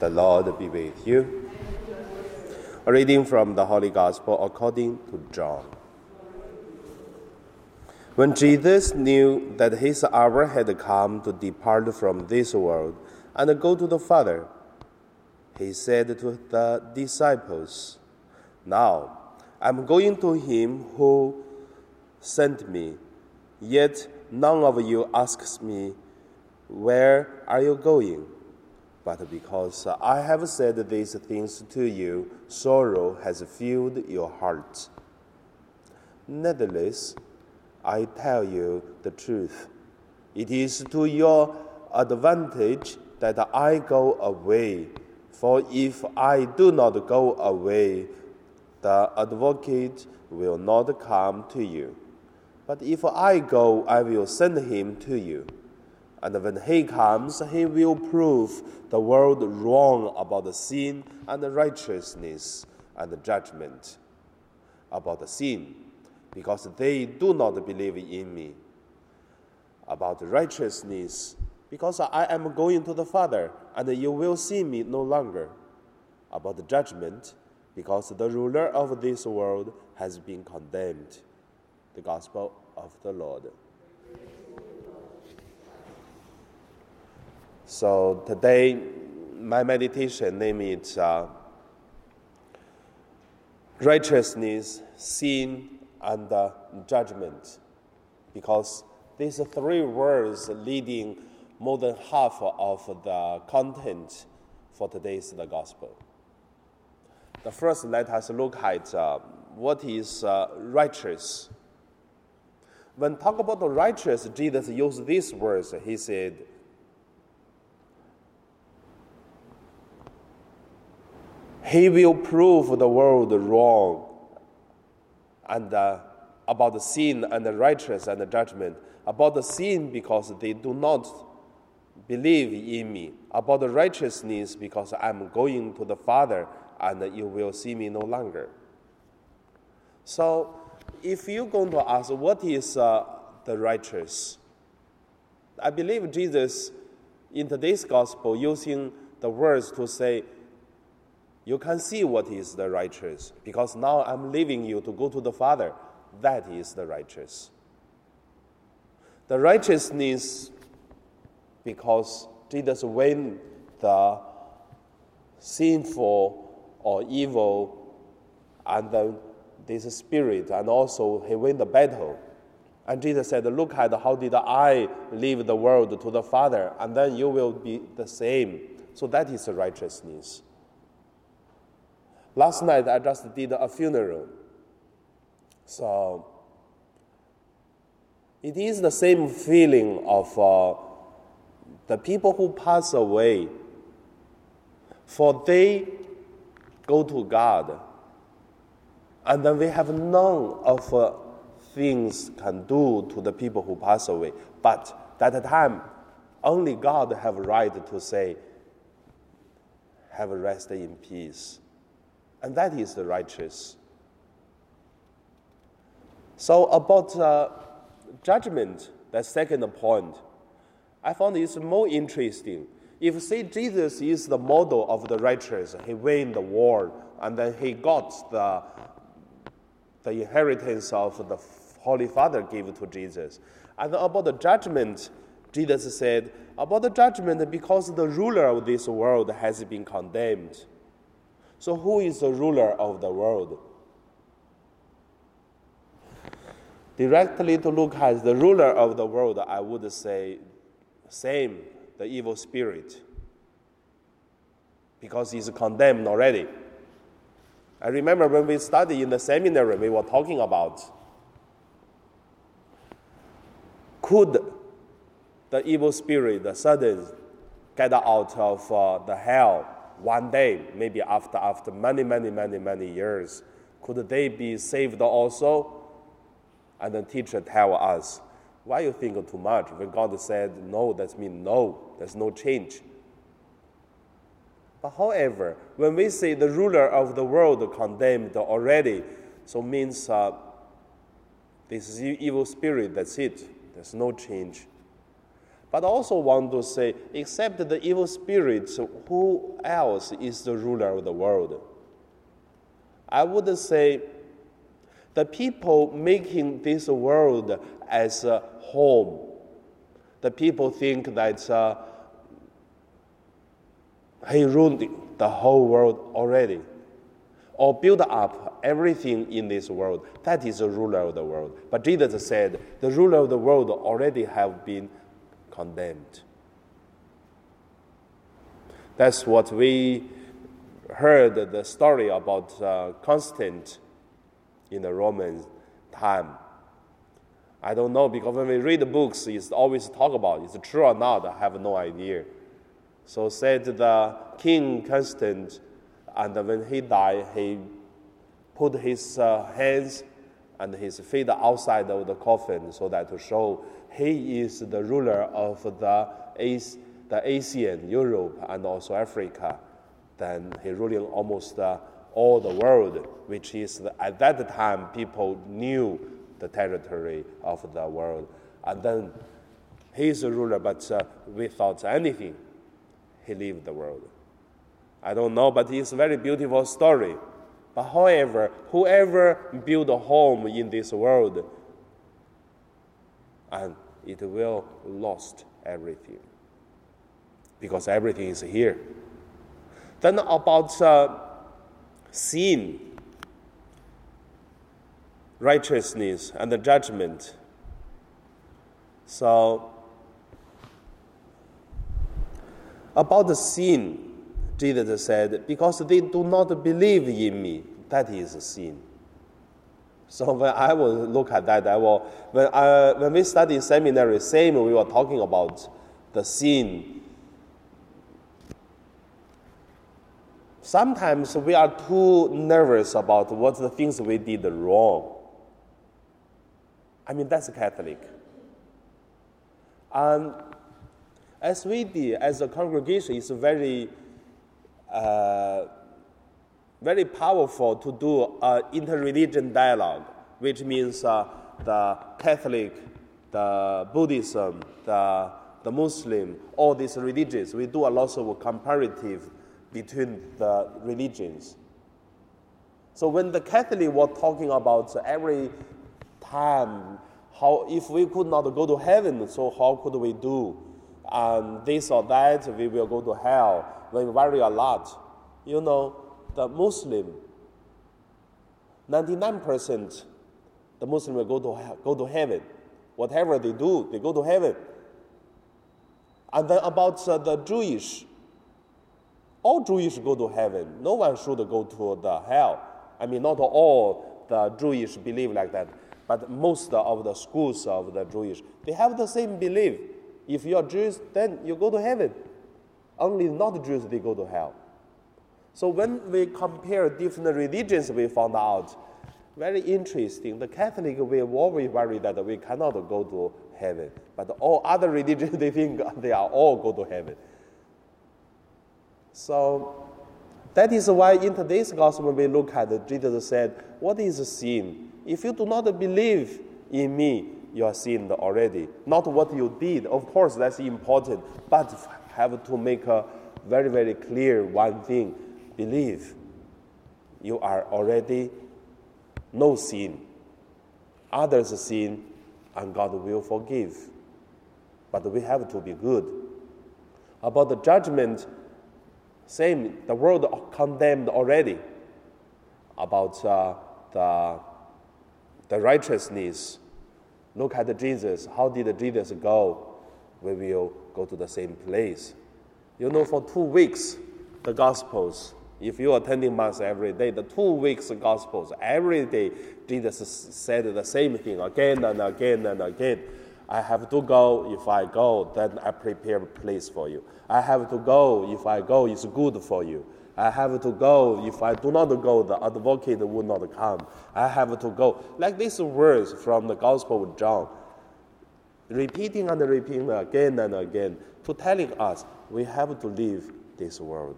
The Lord be with you. A reading from the Holy Gospel according to John. When Jesus knew that his hour had come to depart from this world and go to the Father, he said to the disciples, Now I'm going to him who sent me, yet none of you asks me, Where are you going? But because I have said these things to you, sorrow has filled your heart. Nevertheless, I tell you the truth. It is to your advantage that I go away. For if I do not go away, the advocate will not come to you. But if I go, I will send him to you. And when he comes, he will prove the world wrong about the sin and the righteousness and the judgment. About the sin, because they do not believe in me. About the righteousness, because I am going to the Father, and you will see me no longer. About the judgment, because the ruler of this world has been condemned. The Gospel of the Lord. So today, my meditation name is uh, righteousness, sin, and uh, judgment, because these three words leading more than half of the content for today's the gospel. The first, let us look at uh, what is uh, righteous. When talk about the righteous, Jesus used these words. He said, He will prove the world wrong and uh, about the sin and the righteous and the judgment. About the sin because they do not believe in me. About the righteousness because I'm going to the Father and you will see me no longer. So, if you're going to ask what is uh, the righteous, I believe Jesus in today's gospel using the words to say you can see what is the righteous, because now I'm leaving you to go to the Father. That is the righteous. The righteousness, because Jesus win the sinful or evil and the, this spirit, and also he win the battle. And Jesus said, Look at how did I leave the world to the Father, and then you will be the same. So that is the righteousness. Last night I just did a funeral. So it is the same feeling of uh, the people who pass away, for they go to God, and then we have none of uh, things can do to the people who pass away. But at time, only God have right to say, have rest in peace. And that is the righteous. So, about uh, judgment, the second point, I found it's more interesting. If, say, Jesus is the model of the righteous, he won the war, and then he got the, the inheritance of the Holy Father gave to Jesus. And about the judgment, Jesus said, about the judgment, because the ruler of this world has been condemned. So, who is the ruler of the world? Directly to look at the ruler of the world, I would say, same, the evil spirit, because he's condemned already. I remember when we studied in the seminary, we were talking about could the evil spirit, the Satan, get out of uh, the hell one day, maybe after, after many, many, many, many years, could they be saved also? And the teacher tell us, why you think too much? When God said no, that means no, there's no change. But however, when we say the ruler of the world condemned already, so means uh, this is evil spirit, that's it. There's no change. But I also want to say, except the evil spirits, who else is the ruler of the world? I would say the people making this world as a home. The people think that uh, he ruled the whole world already, or build up everything in this world. That is the ruler of the world. But Jesus said, the ruler of the world already have been condemned. That's what we heard the story about uh, Constant in the Roman time. I don't know because when we read the books, it's always talk about it's true or not. I have no idea. So said the King Constant, and when he died, he put his uh, hands and his feet outside of the coffin so that to show he is the ruler of the, the Asian, Europe, and also Africa. Then he ruling almost uh, all the world, which is the, at that time people knew the territory of the world. And then he is a ruler, but uh, without anything, he lived the world. I don't know, but it's a very beautiful story. But however, whoever build a home in this world, and it will lost everything because everything is here. Then about uh, sin, righteousness, and the judgment. So about the sin, Jesus said, because they do not believe in me, that is sin. So when I will look at that, I will when I, when we study seminary, same we were talking about the sin. Sometimes we are too nervous about what the things we did wrong. I mean that's a Catholic. And as we did as a congregation, it's very uh, very powerful to do an interreligion dialogue, which means uh, the Catholic, the Buddhism, the, the Muslim, all these religions. We do a lot of comparative between the religions. So when the Catholic were talking about every time, how if we could not go to heaven, so how could we do? And this or that, we will go to hell. We vary a lot. You know, the Muslim, 99% the Muslim will go to, go to heaven. Whatever they do, they go to heaven. And then about uh, the Jewish, all Jewish go to heaven. No one should go to the hell. I mean, not all the Jewish believe like that, but most of the schools of the Jewish, they have the same belief. If you are Jewish, then you go to heaven. Only not Jews, they go to hell. So when we compare different religions, we found out very interesting. The Catholic we always worry that we cannot go to heaven, but all other religions they think they are all go to heaven. So that is why in today's gospel we look at Jesus said, "What is sin? If you do not believe in me, you are sinned already. Not what you did. Of course, that's important, but have to make a very very clear one thing believe, you are already no sin. Others sin, and God will forgive. But we have to be good. About the judgment, same, the world condemned already. About uh, the, the righteousness, look at Jesus. How did Jesus go? We will go to the same place. You know, for two weeks, the Gospels if you're attending Mass every day, the two weeks Gospels, every day Jesus said the same thing again and again and again. I have to go. If I go, then I prepare a place for you. I have to go. If I go, it's good for you. I have to go. If I do not go, the advocate will not come. I have to go. Like these words from the Gospel of John, repeating and repeating again and again to telling us we have to leave this world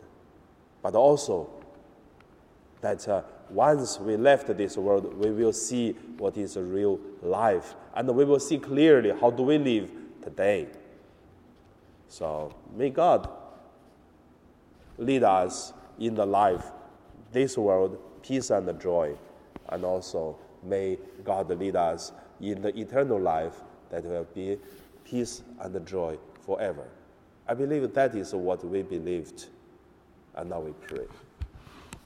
but also that uh, once we left this world, we will see what is a real life, and we will see clearly how do we live today. So may God lead us in the life, this world, peace and joy, and also may God lead us in the eternal life that will be peace and joy forever. I believe that is what we believed, and now we pray.